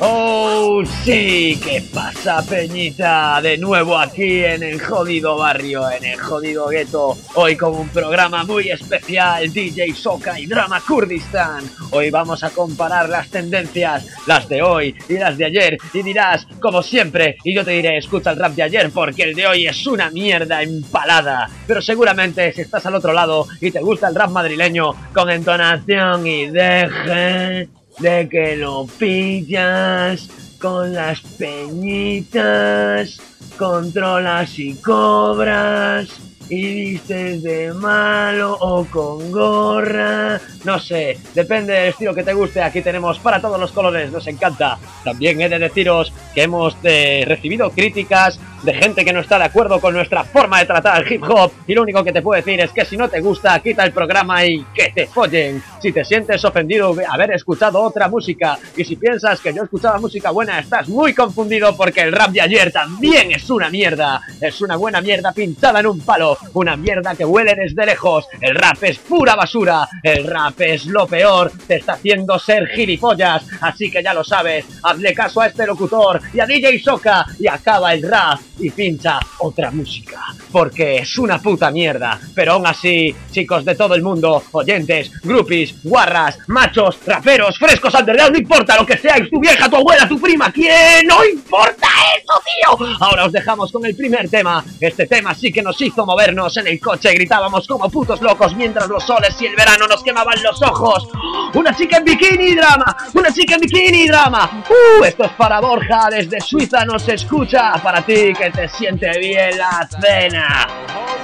¡Oh, sí! ¿Qué pasa, Peñita? De nuevo aquí en el jodido barrio, en el jodido gueto. Hoy con un programa muy especial, DJ Soca y Drama Kurdistan. Hoy vamos a comparar las tendencias, las de hoy y las de ayer. Y dirás, como siempre, y yo te diré, escucha el rap de ayer porque el de hoy es una mierda empalada. Pero seguramente si estás al otro lado y te gusta el rap madrileño con entonación y deje de que lo pillas con las peñitas, controlas y cobras y vistes de malo o con gorra, no sé, depende del estilo que te guste, aquí tenemos para todos los colores, nos encanta. También he de deciros que hemos eh, recibido críticas de gente que no está de acuerdo con nuestra forma de tratar el hip hop y lo único que te puedo decir es que si no te gusta, quita el programa y que te follen. Si te sientes ofendido de haber escuchado otra música y si piensas que yo escuchaba música buena, estás muy confundido porque el rap de ayer también es una mierda. Es una buena mierda pintada en un palo, una mierda que huele desde lejos. El rap es pura basura, el rap es lo peor, te está haciendo ser gilipollas, así que ya lo sabes, hazle caso a este locutor y a DJ Soca y acaba el rap y pincha otra música, porque es una puta mierda. Pero aún así, chicos de todo el mundo, oyentes, groupies, guarras, machos, raperos, frescos, underground, no importa lo que seáis, tu vieja, tu abuela, tu prima, ¿quién? ¡No importa eso, tío! Ahora os dejamos con el primer tema. Este tema sí que nos hizo movernos en el coche, gritábamos como putos locos mientras los soles y el verano nos quemaban los ojos. Una chica en bikini drama, una chica en bikini drama. Uh, esto es para Borja desde Suiza, nos escucha. Para ti que te siente bien la cena.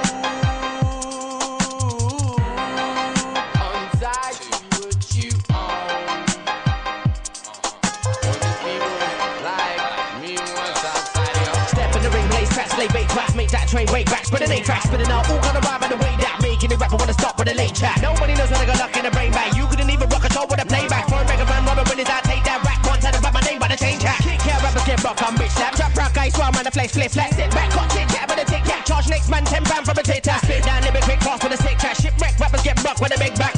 Train way back, spinning eight tracks, spinning out, all gonna rhyme in the way that making it rapper wanna stop with a late chat. Nobody knows when I got luck in the brain bag. You couldn't even rock a show with a playback. For a mega man, rubber when I take that rack, one time about my name by the chain cat. Kick yeah, rappers get rock, I'm rich slap, trap rock, I swarm on the place, flip flat, sit back, cut chit chat with a tick cat, charge next man ten pound from a tit tat, spit down, lyric quick fast with a sick track, shipwreck, rappers get rock with a big back,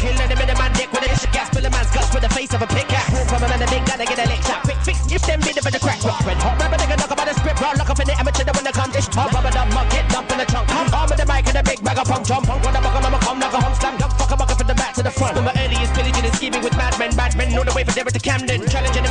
to Camden, challenging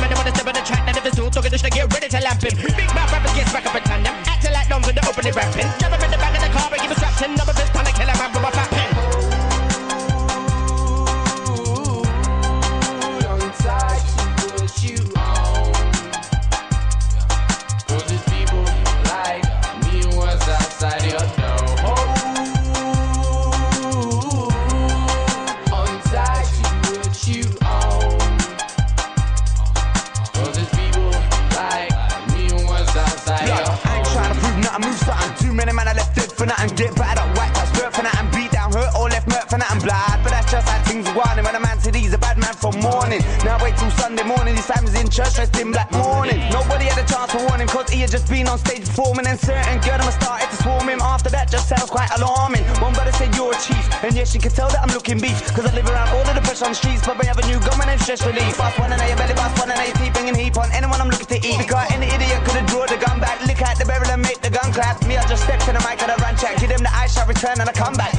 for. Blood, but that's just how things are going. When a man said he's a bad man from morning. Now wait till Sunday morning. This time in church dressed in black morning. Nobody had a chance to warn him, cause he had just been on stage performing. And certain girl them started to swarm him. After that, just sounds quite alarming. One brother said, You're a chief. And yes, she can tell that I'm looking beef. Cause I live around all of the pressure on the streets. Probably have a new my name's stress relief. Fast one and I, your belly, fast one and your teeth, bringing heap on anyone I'm looking to eat. Because any idiot could have drawn the gun back. Lick out the barrel and make the gun clap. Me, I just step to the mic and I run track. Give them the eye shot, return and I come back.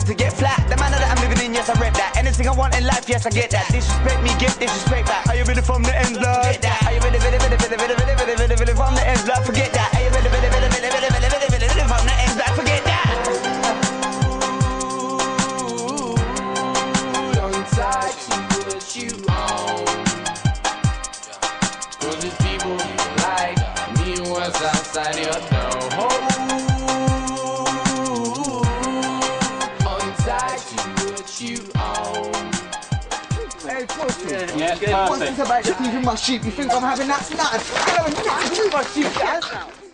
Them to get flat. The manner that I'm living in, yes, I read that. Anything I want in life, yes, I get that. Disrespect me, get disrespect back. Are you ready from the end, love? One thing about the my sheep, you think I'm having that? Nothing. I'm having my sheep, yeah?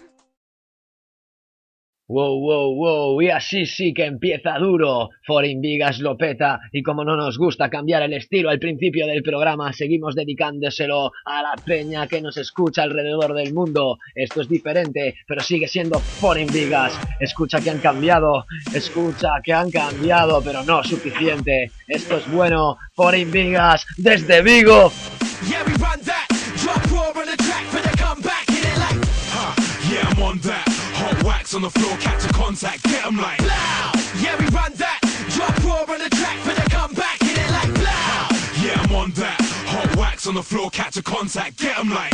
Wow, wow, wow, y así sí que empieza duro. Foreign Vigas lo peta y como no nos gusta cambiar el estilo al principio del programa, seguimos dedicándoselo a la peña que nos escucha alrededor del mundo. Esto es diferente, pero sigue siendo Foreign Vigas. Escucha que han cambiado, escucha que han cambiado, pero no suficiente. Esto es bueno, Foreign Vigas desde Vigo. Yeah, Rats on the floor, catch a contact, get them like Blow! Yeah, we run that, drop raw on the track for the comeback, hit it like Blow! Yeah, I'm on that, hot wax on the floor, catch a contact, get them like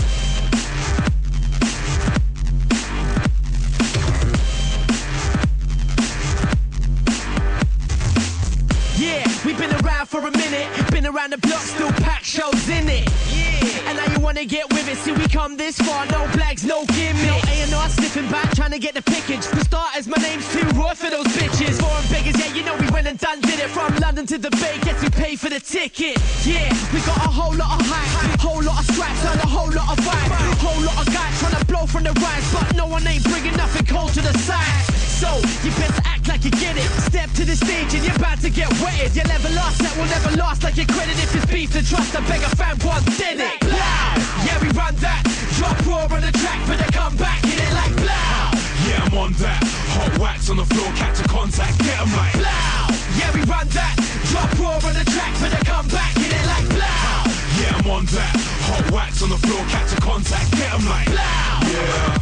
for a minute. Been around the block, still pack shows in it. Yeah. And now you wanna get with it. See, we come this far, no flags, no gimmick. No A&R slipping back, trying to get the pickage. For starters, my name's too raw for those bitches. Foreign beggars, yeah, you know we went and done did it. From London to the Bay, guess we pay for the ticket. Yeah, we got a whole lot of hype, whole lot of scraps, and a whole lot of vibe. Whole lot of guys trying to blow from the rise, but no one ain't bringing nothing cold to the side. So, you better act like you get it. Step to the stage and you're about to get wetted. Your level lost that will never last like your credit. If it's beef to trust, I beg a fan once did it. Loud. Yeah, we run that. Drop raw on the track for the comeback. Hit it like loud. Yeah, I'm on that. Hot wax on the floor, catch a contact, get 'em like. Loud. Yeah, we run that. Drop raw on the track for the comeback. Hit it like loud. Yeah, I'm on that. Hot wax on the floor, catch a contact, get 'em like. Yeah, yeah,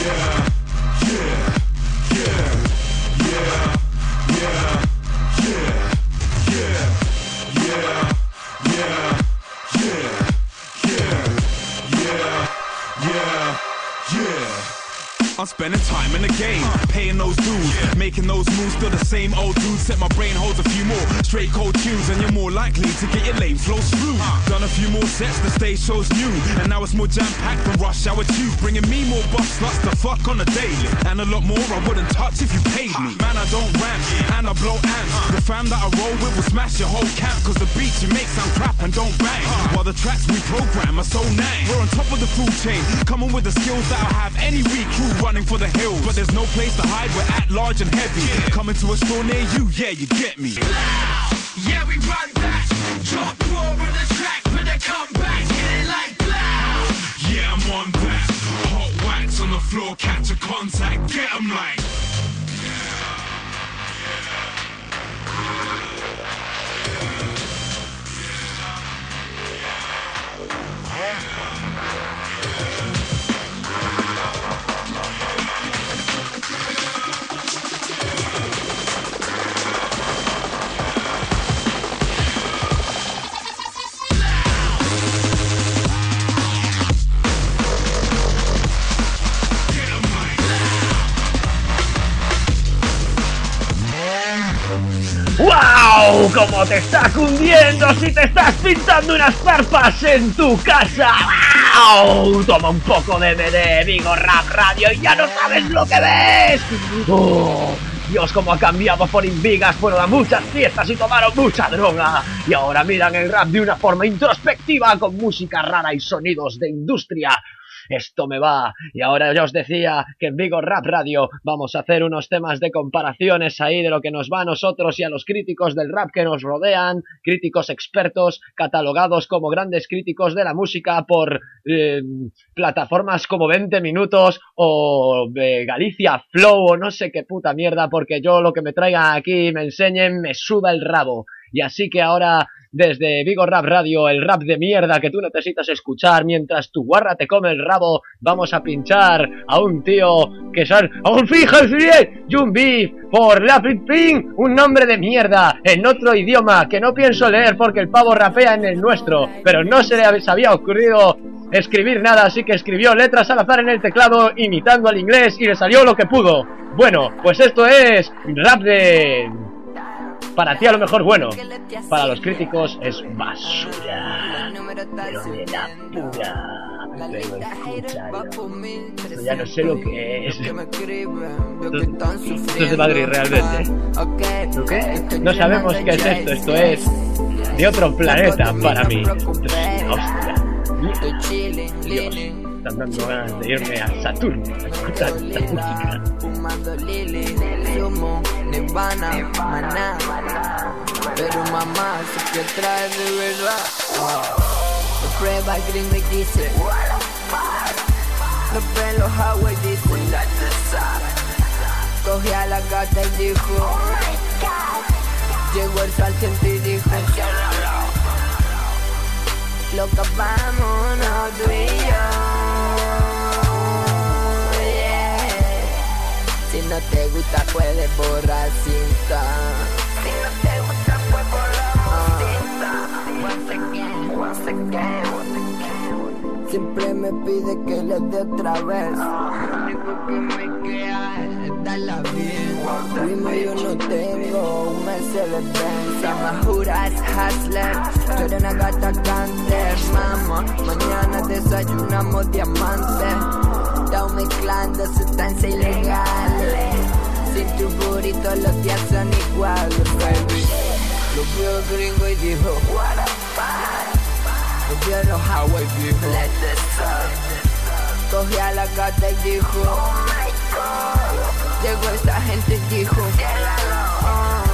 yeah, spending time in the game, paying those dues, making those moves. Still the same old dude. Set my brain holds a few more straight cold tunes, and you're more likely to get your lame flows through. Done a few more sets, the stage show's new, and now it's more jam packed than rush hour two, bringing me more buff sluts to fuck on a daily, and a lot more I wouldn't touch if you paid me. Man, I don't rant, and I blow amps. The fam that I roll with will smash your whole camp, cause the beats you make sound crap and don't bang. While the tracks we program are so nang. We're on top of the food chain, coming with the skills that I have any week. Crew running for the hills, but there's no place to hide. We're at large and heavy. Coming to a store near you, yeah, you get me. Yeah, we run that. Drop raw on the track for the comeback. Hit it like loud. Yeah, I'm on that. Hot wax on the floor, catch a contact, get 'em like. ¡Wow! ¡Cómo te está cundiendo si te estás pintando unas zarpas en tu casa! ¡Wow! Toma un poco de MD, Vigo Rap Radio y ya no sabes lo que ves. ¡Oh! Dios, cómo ha cambiado por Invigas, fueron a muchas fiestas y tomaron mucha droga. Y ahora miran el rap de una forma introspectiva, con música rara y sonidos de industria. Esto me va. Y ahora ya os decía que en Vigo Rap Radio vamos a hacer unos temas de comparaciones ahí de lo que nos va a nosotros y a los críticos del rap que nos rodean, críticos expertos, catalogados como grandes críticos de la música por eh, plataformas como 20 minutos o eh, Galicia Flow o no sé qué puta mierda, porque yo lo que me traigan aquí me enseñen me suda el rabo. Y así que ahora desde Vigo Rap Radio, el rap de mierda que tú necesitas escuchar mientras tu guarra te come el rabo, vamos a pinchar a un tío que son... ¡A un fíjense bien! Jun Beef, por la Ping, un nombre de mierda, en otro idioma que no pienso leer porque el pavo rapea en el nuestro, pero no se le había ocurrido escribir nada, así que escribió letras al azar en el teclado imitando al inglés y le salió lo que pudo. Bueno, pues esto es rap de... Para ti a lo mejor bueno, para los críticos es basura, pero de la pura. Pero escúchalo, esto ya no sé lo que es. Esto, esto es de Madrid realmente. ¿Lo qué? No sabemos qué es esto, esto es de otro planeta para mí. Hostia. Dios, están dando ganas de irme a Saturno a escuchar esta música. Nirvana, maná. Pero mamá, sé que trae de verdad. Lo prueba gringo y dice, los pelos Howard dice, cogí a la gata y dijo, llegó el sargento y dijo, loca vámonos tú y yo. No te gusta puedes borrar cinta. Si no te gusta puedes borrar cinta. Once again, once again, once again. Siempre me pide que le dé otra vez. Lo único que me queda es darla bien. Primo yo no tengo un Mercedes Benz. I'm a Judas hustler. Tú eres una gata canter, mama. Mañana desayunamos diamantes. Estamos mezclando sustancias ilegales. Sin tu burrito los días son iguales, baby. Lo el gringo y dijo, what the fuck. Lo vio los Hawaii dijo, let the sun. Cogí a la gata y dijo, oh my god. Llegó esa gente y dijo, oh,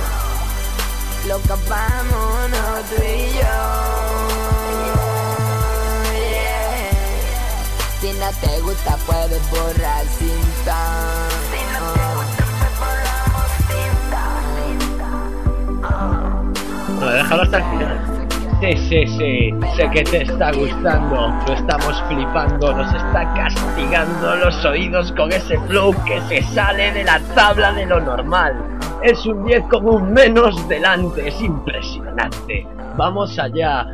loca vámonos tú y yo. Si no te gusta puedes borrar cinta. Si no te gusta No, déjalo hasta el final. Sí, sí, sí, sé que te está gustando, lo estamos flipando, nos está castigando los oídos con ese flow que se sale de la tabla de lo normal. Es un 10 con un menos delante, es impresionante. Vamos allá,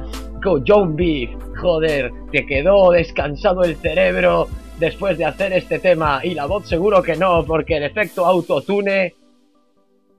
con John Beef, joder, te quedó descansado el cerebro después de hacer este tema y la voz seguro que no, porque el efecto autotune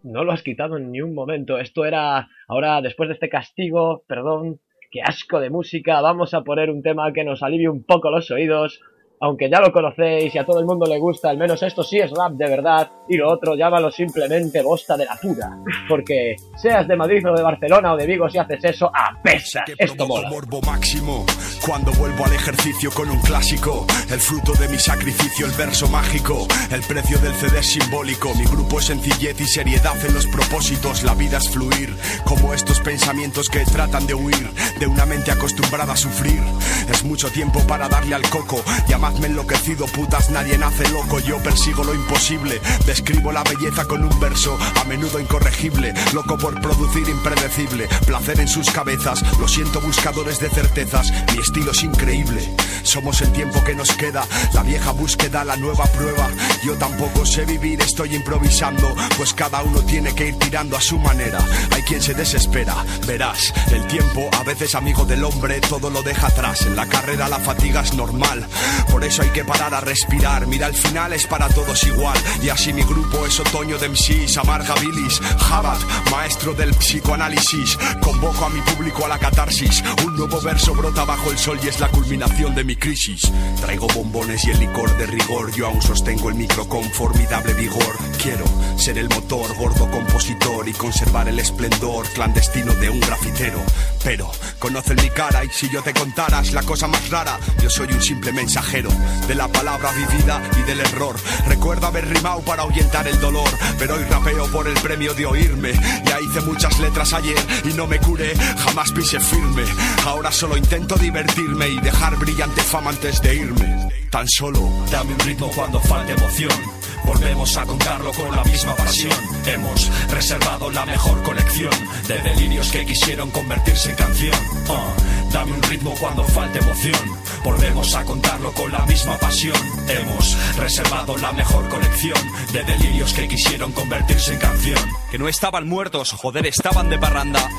no lo has quitado en ni un momento. Esto era, ahora después de este castigo, perdón, qué asco de música, vamos a poner un tema que nos alivie un poco los oídos. Aunque ya lo conocéis y a todo el mundo le gusta, al menos esto sí es rap de verdad y lo otro llámalo simplemente bosta de la pura. Porque seas de Madrid o de Barcelona o de Vigo si haces eso, apesa. Esto mola. morbo máximo cuando vuelvo al ejercicio con un clásico el fruto de mi sacrificio el verso mágico el precio del CD es simbólico mi grupo es sencillez y seriedad en los propósitos la vida es fluir como estos pensamientos que tratan de huir de una mente acostumbrada a sufrir es mucho tiempo para darle al coco. Llamadme enloquecido putas nadie nace loco. Yo persigo lo imposible. Describo la belleza con un verso a menudo incorregible. Loco por producir impredecible. Placer en sus cabezas. Lo siento buscadores de certezas. Mi estilo es increíble. Somos el tiempo que nos queda, la vieja búsqueda, la nueva prueba. Yo tampoco sé vivir, estoy improvisando, pues cada uno tiene que ir tirando a su manera. Hay quien se desespera, verás, el tiempo, a veces amigo del hombre, todo lo deja atrás. Carrera la fatiga es normal, por eso hay que parar a respirar. Mira, al final es para todos igual, y así mi grupo es otoño de MCs, amarga bilis, Jabat, maestro del psicoanálisis. Convoco a mi público a la catarsis, un nuevo verso brota bajo el sol y es la culminación de mi crisis. Traigo bombones y el licor de rigor, yo aún sostengo el micro con formidable vigor. Quiero ser el motor, gordo compositor y conservar el esplendor clandestino de un grafitero. Pero conocen mi cara y si yo te contaras la cosa más rara, yo soy un simple mensajero de la palabra vivida y del error. Recuerdo haber rimado para ahuyentar el dolor, pero hoy rapeo por el premio de oírme. Ya hice muchas letras ayer y no me curé, jamás pise firme. Ahora solo intento divertirme y dejar brillante fama antes de irme. Tan solo Dame un ritmo cuando falte emoción. Volvemos a contarlo con la misma pasión. Hemos reservado la mejor colección de delirios que quisieron convertirse en canción. Ah, dame un ritmo cuando falte emoción. Volvemos a contarlo con la misma pasión. Hemos reservado la mejor colección de delirios que quisieron convertirse en canción. Que no estaban muertos, joder, estaban de parranda.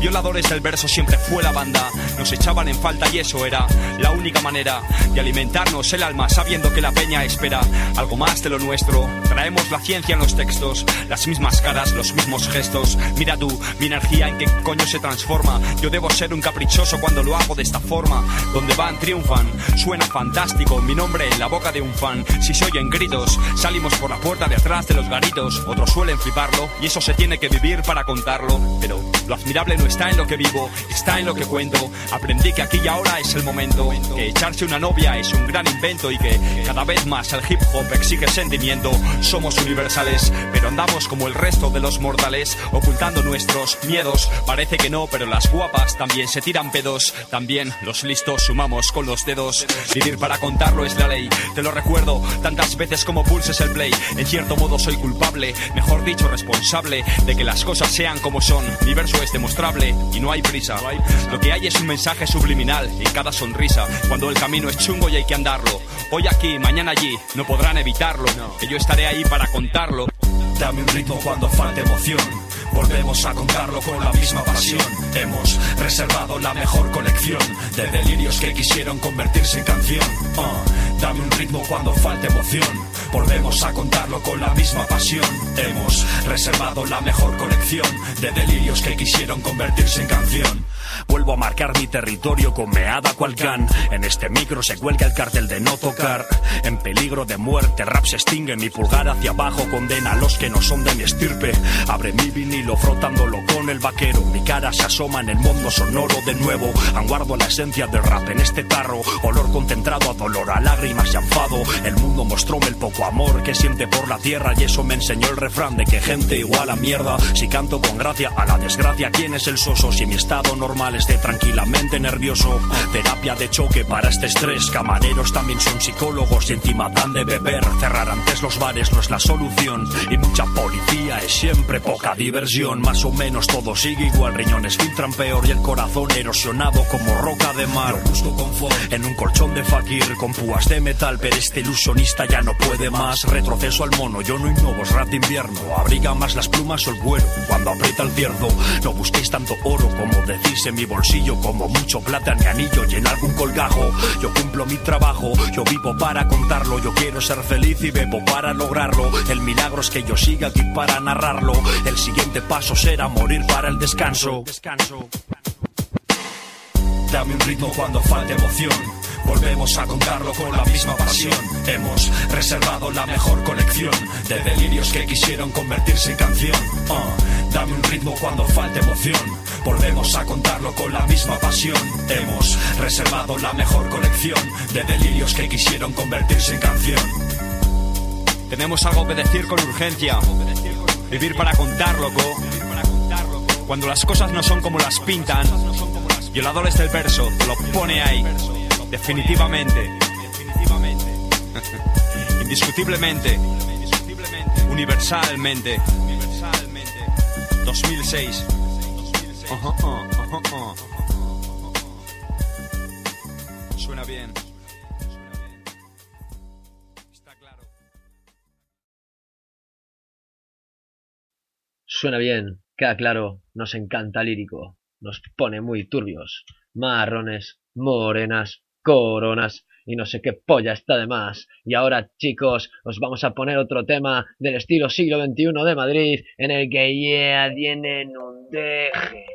Violadores del verso siempre fue la banda. Nos echaban en falta y eso era la única manera de alimentarnos el alma sabiendo que la peña espera algo más de lo nuestro. Traemos la ciencia en los textos, las mismas caras, los mismos gestos. Mira tú, mi energía en qué coño se transforma. Yo debo ser un caprichoso cuando lo hago de esta forma. Donde van, triunfan. Suena fantástico, mi nombre en la boca de un fan. Si se oyen gritos, salimos por la puerta de atrás de los garitos. Otros suelen fliparlo y eso se tiene que vivir para contarlo. Pero lo admirable no está en lo que vivo, está en lo que cuento. Aprendí que aquí y ahora es el momento, que echarse una novia es un gran invento y que cada vez más el hip hop exige sentimiento. Somos universales, pero andamos como el resto de los mortales, ocultando nuestros miedos. Parece que no, pero las guapas también se tiran pedos. También los listos sumamos con los dedos. Vivir para contarlo es la ley, te lo recuerdo tantas veces como pulses el play. En cierto modo soy culpable, mejor dicho responsable, de que las cosas sean como son. Mi verso es demostrable y no hay prisa. Lo que hay es un mensaje subliminal en cada sonrisa. Cuando el camino es chungo y hay que andarlo. Hoy aquí, mañana allí, no podrán evitarlo. Que yo estaré ahí para contarlo. Dame un ritmo cuando falte emoción. Volvemos a contarlo con la misma pasión. Hemos reservado la mejor colección de delirios que quisieron convertirse en canción. Ah, dame un ritmo cuando falte emoción. Volvemos a contarlo con la misma pasión. Hemos reservado la mejor colección de delirios que quisieron convertirse en canción. Vuelvo a marcar mi territorio con meada cual can. En este micro se cuelga el cartel de no tocar. En peligro de muerte, rap se extingue. Mi pulgar hacia abajo condena a los que no son de mi estirpe. Abre mi vinilo frotándolo con el vaquero. Mi cara se asoma en el mundo sonoro de nuevo. Anguardo la esencia del rap en este tarro. Olor concentrado a dolor, a lágrimas y enfado. El mundo mostróme el poco amor que siente por la tierra. Y eso me enseñó el refrán de que gente igual a mierda. Si canto con gracia a la desgracia, ¿quién es el soso? Si mi estado normal esté tranquilamente nervioso. Terapia de choque para este estrés. Camareros también son psicólogos y encima dan de beber. Cerrar antes los bares no es la solución. Y mucha policía es siempre poca diversión. Más o menos todo sigue igual. Riñones filtran peor y el corazón erosionado como roca de mar. Justo confort en un colchón de fakir con púas de metal. Pero este ilusionista ya no puede más. Retroceso al mono, yo no innovo, es rap de invierno. Abriga más las plumas o el vuelo cuando aprieta el cierzo. No busquéis tanto oro como decís en mi bolsillo como mucho plata en mi anillo y en algún colgajo. Yo cumplo mi trabajo, yo vivo para contarlo. Yo quiero ser feliz y bebo para lograrlo. El milagro es que yo siga aquí para narrarlo. El siguiente paso será morir para el descanso. Dame un ritmo cuando falte emoción. Volvemos a contarlo con la misma pasión. Hemos reservado la mejor colección de delirios que quisieron convertirse en canción. Ah, dame un ritmo cuando falte emoción. Volvemos a contarlo con la misma pasión. Hemos reservado la mejor colección de delirios que quisieron convertirse en canción. Tenemos algo que decir con urgencia. Vivir para contar, loco. Cuando las cosas no son como las pintan. Violadores del verso, lo pone ahí. Definitivamente. Indiscutiblemente. Universalmente. 2006. Ajá, ajá, ajá. Suena bien. Suena bien, queda claro, nos encanta lírico, nos pone muy turbios, marrones, morenas, coronas y no sé qué polla está de más. Y ahora, chicos, os vamos a poner otro tema del estilo siglo XXI de Madrid, en el que yeah, tienen un deje,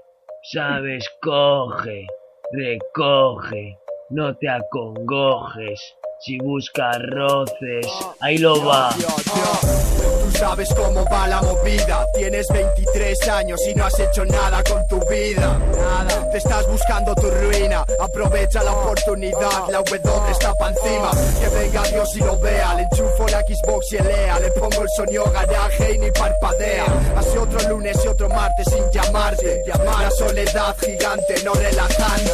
sabes, coge, recoge, no te acongojes. Si buscas roces, ahí lo va. Sabes cómo va la movida. Tienes 23 años y no has hecho nada con tu vida. Nada. Te estás buscando tu ruina. Aprovecha la oportunidad. La W está pa' encima. Que venga Dios y lo vea. Le enchufo la Xbox y el EA. Le pongo el sonido garaje y ni parpadea. Hace otro lunes y otro martes sin llamarte. La soledad gigante, no relajante.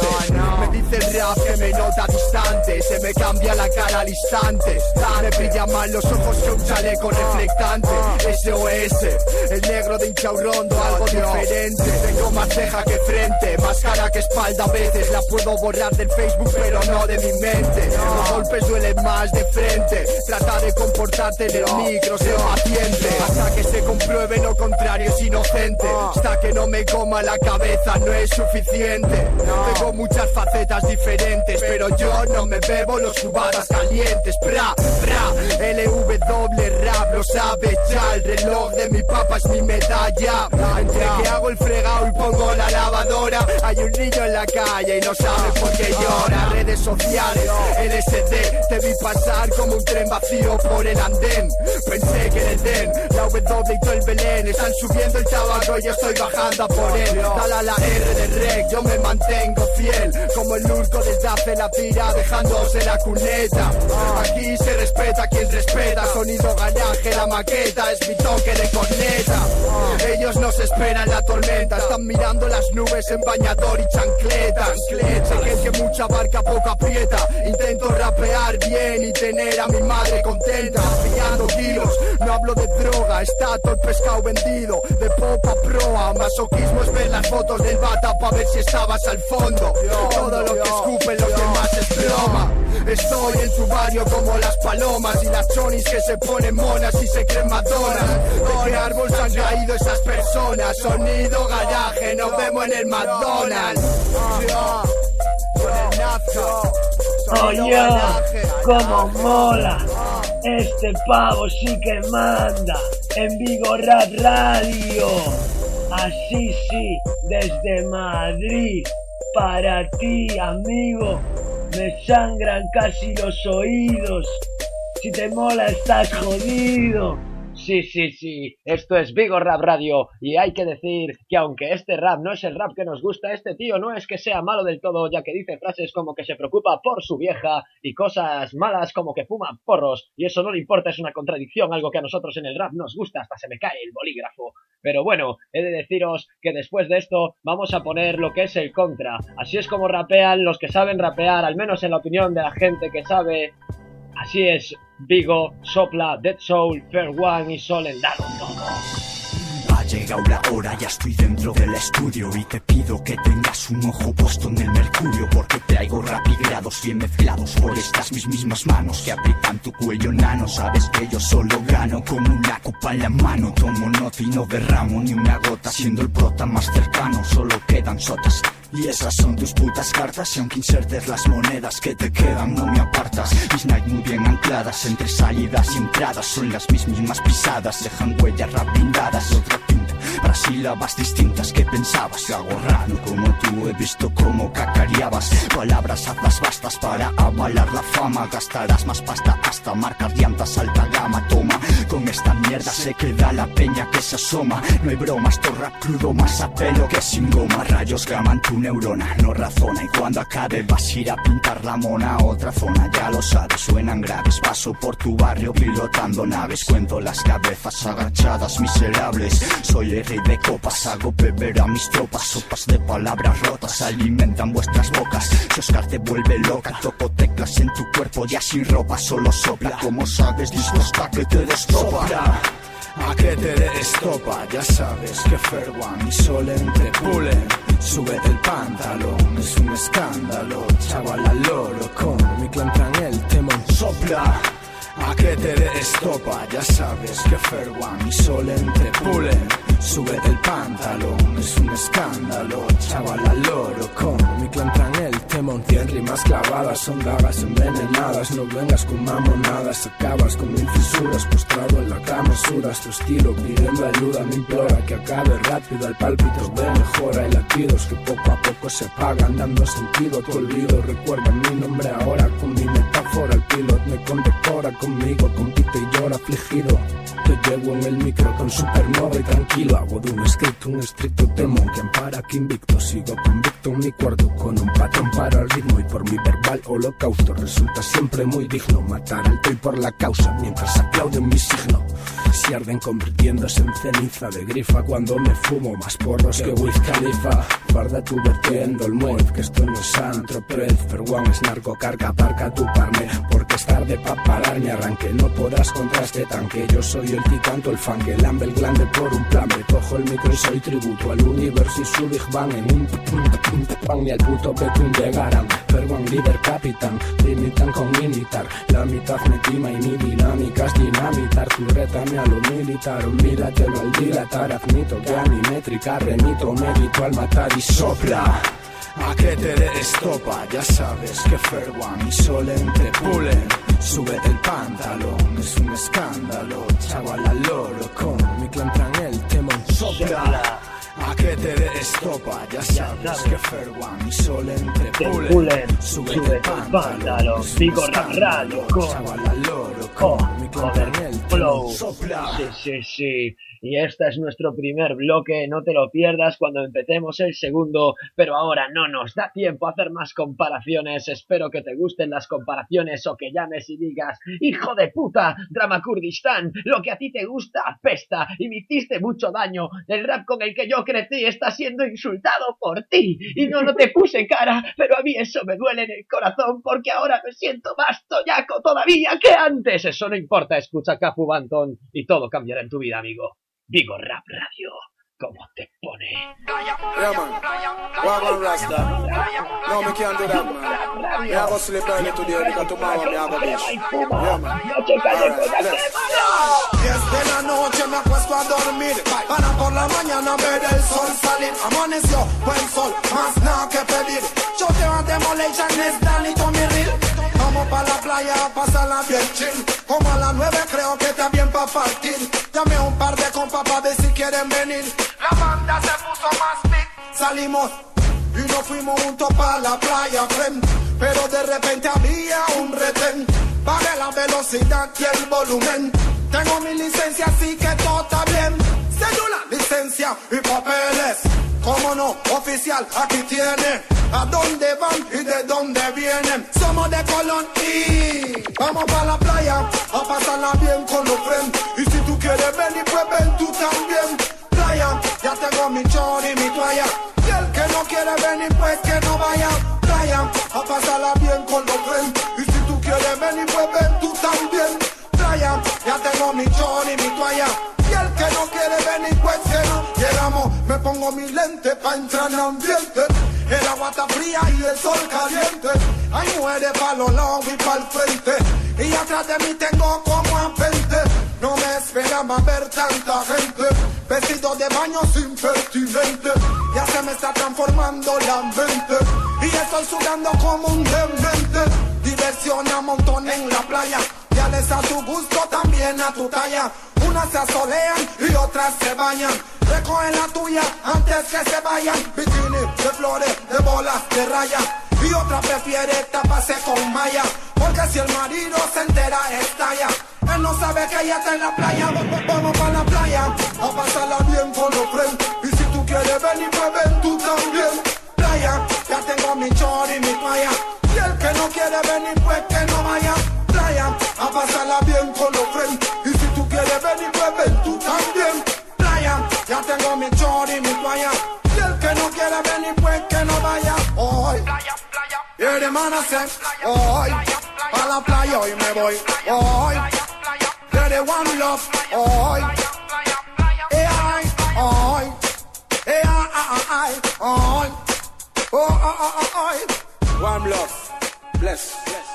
Me dice el rap que me nota distante. Se me cambia la cara al instante. Me brillan más los ojos que un chaleco reflectante. SOS, el negro de hinchaurrondo, algo diferente. Tengo más ceja que frente, más cara que espalda a veces. La puedo borrar del Facebook, pero no de mi mente. Los golpes duelen más de frente. Trata de comportarte en el micro, sé paciente. Hasta que se compruebe lo contrario, es inocente. Hasta que no me coma la cabeza, no es suficiente. Tengo muchas facetas diferentes, pero yo no me bebo los cubatas calientes, bra, bra, LW rap, lo sabes el reloj de mi papá es mi medalla. Entre que hago el fregado y pongo la lavadora, hay un niño en la calle y no sabe por qué llora. Redes sociales, LSD, te vi pasar como un tren vacío por el andén. Pensé que el den, la W y todo el Belén están subiendo el tabaco y yo estoy bajando a por él. Dale a la R de rec, yo me mantengo fiel, como el lurco desde hace la tira, dejándose la cuneta. Aquí se respeta quien respeta, sonido garaje, la maqueta es mi toque de corneta. Ellos nos esperan la tormenta, están mirando las nubes en bañador y chancletas. Sé que el que mucha barca poco aprieta, intento rapear bien y tener a mi madre contenta. Pillando kilos, no hablo de droga, está todo el pescado vendido, de poco a proa. Masoquismo es ver las fotos del bata para ver si estabas al fondo. Todo lo que escupen los demás es broma. Estoy en tu barrio como las palomas y las chonis que se ponen monas y se creen madonas. ¿De qué árbol se han caído esas personas? Sonido garaje, nos vemos en el McDonald's. Oye, como mola. Este pavo sí que manda en Vigo Rap Radio. Así sí, desde Madrid. Para ti, amigo, me sangran casi los oídos. Si te mola, estás jodido. Sí, sí, sí, esto es Vigo Rap Radio y hay que decir que aunque este rap no es el rap que nos gusta, este tío no es que sea malo del todo, ya que dice frases como que se preocupa por su vieja y cosas malas como que fuma porros y eso no le importa, es una contradicción, algo que a nosotros en el rap nos gusta, hasta se me cae el bolígrafo. Pero bueno, he de deciros que después de esto vamos a poner lo que es el contra. Así es como rapean los que saben rapear, al menos en la opinión de la gente que sabe Así es, Vigo, Sopla, Dead Soul, Fair One y Solen todo. Llegado la hora, ya estoy dentro del estudio y te pido que tengas un ojo puesto en el mercurio porque traigo rapigrados bien mezclados por estas mis mismas manos que aprietan tu cuello nano. Sabes que yo solo gano con una copa en la mano. Tomo nota y no derramo ni una gota siendo el prota más cercano. Solo quedan sotas. Y esas son tus putas cartas y aunque insertes las monedas que te quedan no me apartas Mis night muy bien ancladas entre salidas y entradas Son las mismas pisadas, dejan huellas rapindadas Otra tinta para sílabas distintas que pensabas. Hago raro como tú, he visto cómo cacareabas. Palabras hazlas bastas para avalar la fama. Gastarás más pasta hasta marcar llantas alta gama. Toma, con esta mierda se queda la peña que se asoma. No hay bromas, todo rap crudo más a pelo que sin goma. Rayos gaman tu neurona, no razona. Y cuando acabe vas a ir a pintar la mona a otra zona. Ya lo sabes, suenan graves. Paso por tu barrio pilotando naves. Cuento las cabezas agachadas miserables Soy el rey de copas, hago beber a mis tropas Sopas de palabras rotas alimentan vuestras bocas Si Oscar te vuelve loca, toco teclas en tu cuerpo Ya sin ropa, solo sopla Como sabes, dispuesta que te destopa A que te dé estopa, ya sabes que One y Sol entre pulen. Súbete el pantalón, es un escándalo. Chaval al loro con mi clan el temón sopla. A que te dé estopa, ya sabes que One y Sol entre pulen. Súbete el pantalón, es un escándalo. Chaval al loro con mi clan en el temón. Cien rimas clavadas, son dagas envenenadas. No vengas con mamonadas, acabas con mil fisuras. Postrado en la cama, sudas tu estilo. Pidiendo ayuda, me implora que acabe rápido. Al pálpito de mejora y latidos que poco a poco se pagan, dando sentido a tu olvido. Recuerda mi nombre ahora con mi metáfora. El pilot me condecora conmigo, compite y llora afligido. Te llevo en el micro con supernova y tranquilo. Hago de un escrito un estricto temón que ampara que invicto. Sigo convicto en mi cuarto con un patrón para el ritmo y por mi verbal holocausto. Resulta siempre muy digno matar al y por la causa mientras aplauden mi signo. Si arden convirtiéndose en ceniza de grifa cuando me fumo más porros que Wiz Khalifa. Guarda tu vertiendo el muez, que esto no es antro Tropez, One es narco, carga, aparca tu parme. Porque es tarde pa' parar mi arranque, no podrás contra este tanque. Yo soy el titanto, el fan que lambe el glande por un plan. Me cojo el micro y soy tributo al universo y su Big Bang en un pan y al puto Betún llegarán. One líder capitán, limitan con militar. La mitad me tima y mi dinámica es dinamitar. Tu a lo militar, olvídatelo al dilatar. Admito que a mi métrica remito, medito al matar y sopla. ¿A qué te de estopa? Ya sabes que Ferwan y Sol entre pulen. Súbete el pantalón, es un escándalo. Chaval al loro con mi clan traen el temón sopla. ¿A qué te de estopa? Ya sabes que Ferwan y Sol entre Te pulen. Súbete el pantalón, escándalo. radio con Chaval al loro con mi clan el temón sopla. Sí, sí, sí. Y este es nuestro primer bloque, no te lo pierdas cuando empecemos el segundo, pero ahora no nos da tiempo a hacer más comparaciones. Espero que te gusten las comparaciones o que llames y digas, hijo de puta, Drama Kurdistán, lo que a ti te gusta apesta y me hiciste mucho daño. El rap con el que yo crecí está siendo insultado por ti y no, no te puse cara, pero a mí eso me duele en el corazón porque ahora me siento más toyaco todavía que antes. Eso no importa, escucha Cafu Banton y todo cambiará en tu vida, amigo. Digo Rap Radio, ¿cómo te pone? Yeah, man. Wagwan Rasta. No, me can't do that, man. Me have to sleep early today because tomorrow me a bitch. Yeah, man. Alright, let's. Diez de la noche me acuesto a dormir Para por la mañana ver el sol salir Amaneció buen sol, más nada que pedir Choteo a Demolition, es Danny Tommy Real Vamos pa' la playa a pasarla bien chill. Como a las nueve creo que está bien pa' partir. Llamé a un par de compas pa' ver si quieren venir. La banda se puso más big Salimos y nos fuimos juntos pa' la playa, friend. Pero de repente había un retén. Bajé la velocidad y el volumen. Tengo mi licencia así que todo está bien. Cédula, licencia y papeles Cómo no, oficial, aquí tiene A dónde van y de dónde vienen Somos de Colón y Vamos pa' la playa A pasarla bien con los friends. Y si tú quieres venir pues ven tú también. Playa, ya tengo mi chor y mi toalla. Y el que no quiere venir pues que no vaya. Playa, a pasarla bien con los friends. Y si tú quieres venir pues ven tú también. Playa, ya tengo mi chor y mi toalla. Y el que no quiere venir pues que no me pongo mi lente pa' entrar en ambiente. El agua está fría y el sol caliente. Hay mujeres pa' los lados y pa' el frente. Y atrás de mí tengo como a 20 No me esperaba ver tanta gente. Vestido de baño sin pertinente. Ya se me está transformando la mente. Y estoy sudando como un demente. Diversión a montón en la playa Ya les a tu gusto, también a tu talla. Unas se asolean y otras se bañan. Recoge la tuya antes que se vayan. Bikini de flores, de bolas, de raya. Y otra prefiere taparse con malla. Porque si el marido se entera estalla. Él no sabe que ella está en la playa. Vamos para la playa. A pasarla bien con los friends. Y si tú quieres venir pues ven tú también. Playa, ya tengo mi chor y mi toalla. Y el que no quiere venir pues que no vaya Playa, a pasarla bien con los friends Y si tú quieres venir pues ven tú también Playa, ya tengo mi chor y mi toalla el que no quiere venir pues que no vaya Hoy, y de se Hoy, pa' la playa hoy me voy Hoy, de one love Hoy, eh, ay, hoy eh, ay, ay, ay, hoy Oh, oh, oh, oh, oh. One love. Bless. Bless,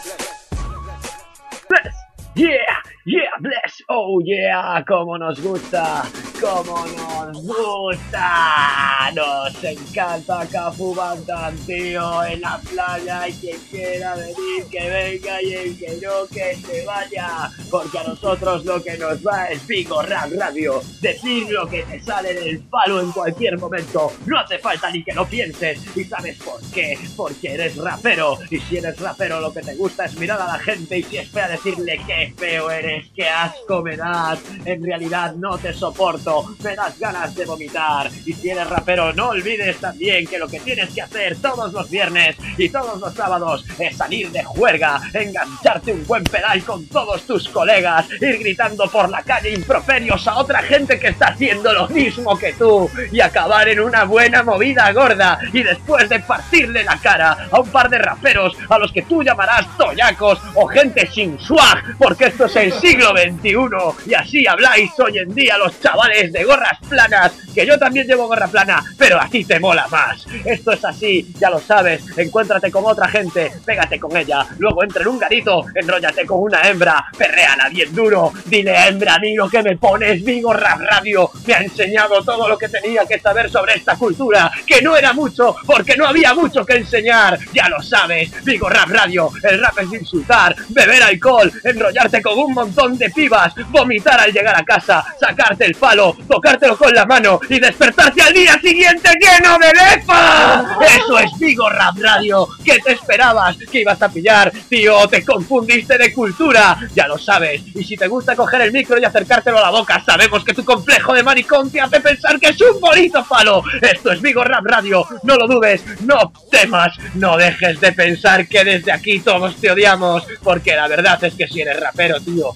yeah, yeah, bless, oh yeah, como nos gusta, como nos gusta, nos encanta Cafu Bantan, tío, en la playa. Y quien quiera venir que venga y el que no que se vaya, porque a nosotros lo que nos va es Vigo Rap Radio, decir lo que te sale del palo en cualquier momento, no hace falta ni que lo pienses, y sabes por qué, porque eres rapero, y si eres rapero lo que te gusta es mirar a la gente y si es fea decirle que feo eres, que asco me das, en realidad no te soporto, me das ganas de vomitar, y si eres rapero no olvides también que lo que tienes que hacer todos los viernes y todos los sábados es salir de juerga, engancharte un buen pedal con todos tus colegas, ir gritando por la calle improperios a otra gente que está haciendo lo mismo que tú y acabar en una buena movida gorda y después de partirle la cara a un par de raperos a los que tú llamarás toyacos o gente sin swag porque esto es el siglo XXI y así habláis hoy en día los chavales través de gorras planas, que yo también llevo gorra plana, pero a ti te mola más. Esto es así, ya lo sabes, encuéntrate con otra gente, pégate con ella, luego entra en un garito, enróllate con una hembra, perréala bien duro, dile hembra, lo que me pones, Vigo Rap Radio, me ha enseñado todo lo que tenía que saber sobre esta cultura, que no era mucho, porque no había mucho que enseñar, ya lo sabes, Vigo Rap Radio, el rap es insultar, beber alcohol, enrollarte con un montón de pibas, vomitar al llegar a casa, sacarte el palo, tocártelo con la mano y despertarte al día siguiente lleno de lefa. Eso es Vigo Rap Radio. ¿Qué te esperabas? ¿Que ibas a pillar? Tío, te confundiste de cultura. Ya lo sabes. Y si te gusta coger el micro y acercártelo a la boca, sabemos que tu complejo de maricón te hace pensar que es un bonito palo. Esto es Vigo Rap Radio. No lo dudes, no temas, no dejes de pensar que desde aquí todos te odiamos. Porque la verdad es que si eres rapero, tío,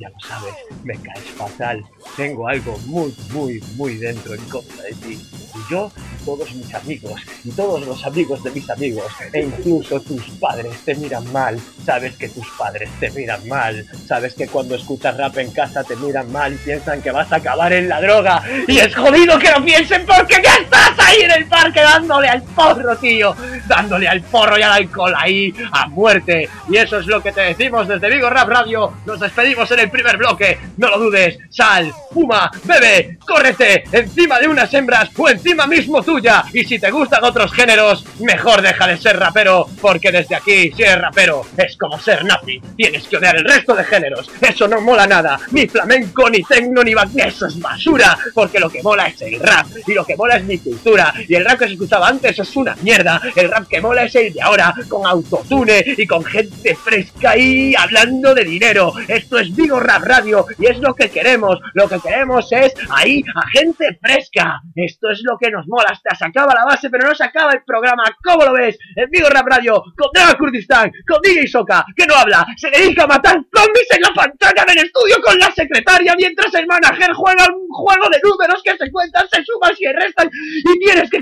ya lo sabes, me caes fatal. Tengo algo muy, muy, muy dentro en contra de ti. Y yo, y todos mis amigos, y todos los amigos de mis amigos, e incluso tus padres te miran mal. Sabes que tus padres te miran mal. Sabes que cuando escuchas rap en casa te miran mal y piensan que vas a acabar en la droga. Y es jodido que lo piensen porque ya estás ahí en el parque dándole al porro, tío. Dándole al porro y al alcohol ahí a muerte. Y eso es lo que te decimos desde Vigo Rap Radio. Nos despedimos en el primer bloque. No lo dudes. Sal, fuma, bebe, córrete encima de unas hembras o encima mismo tuya. Y si te gustan otros géneros, mejor deja de ser rapero, porque desde aquí, si eres rapero, es como ser nazi. Tienes que odiar el resto de géneros. Eso no mola nada. Ni flamenco, ni tecno, ni back. Eso es basura. Porque lo que mola es el rap. Y lo que mola es mi cultura. Y el rap que se escuchaba antes es una mierda. El rap que mola es el de ahora, con autotune y con gente fresca y hablando de dinero. Esto es Vigo Rap Radio y es lo que queremos. Lo que queremos es ahí a gente fresca. Esto es lo que nos mola. Hasta se acaba la base, pero no se acaba el programa. ¿Cómo lo ves? En Vigo Rap Radio, con Draga Kurdistan, con DJ Soka, que no habla, se dedica a matar zombies en la pantalla del estudio con la secretaria mientras el manager juega un juego de números que se cuentan, se suman y restan y tienes que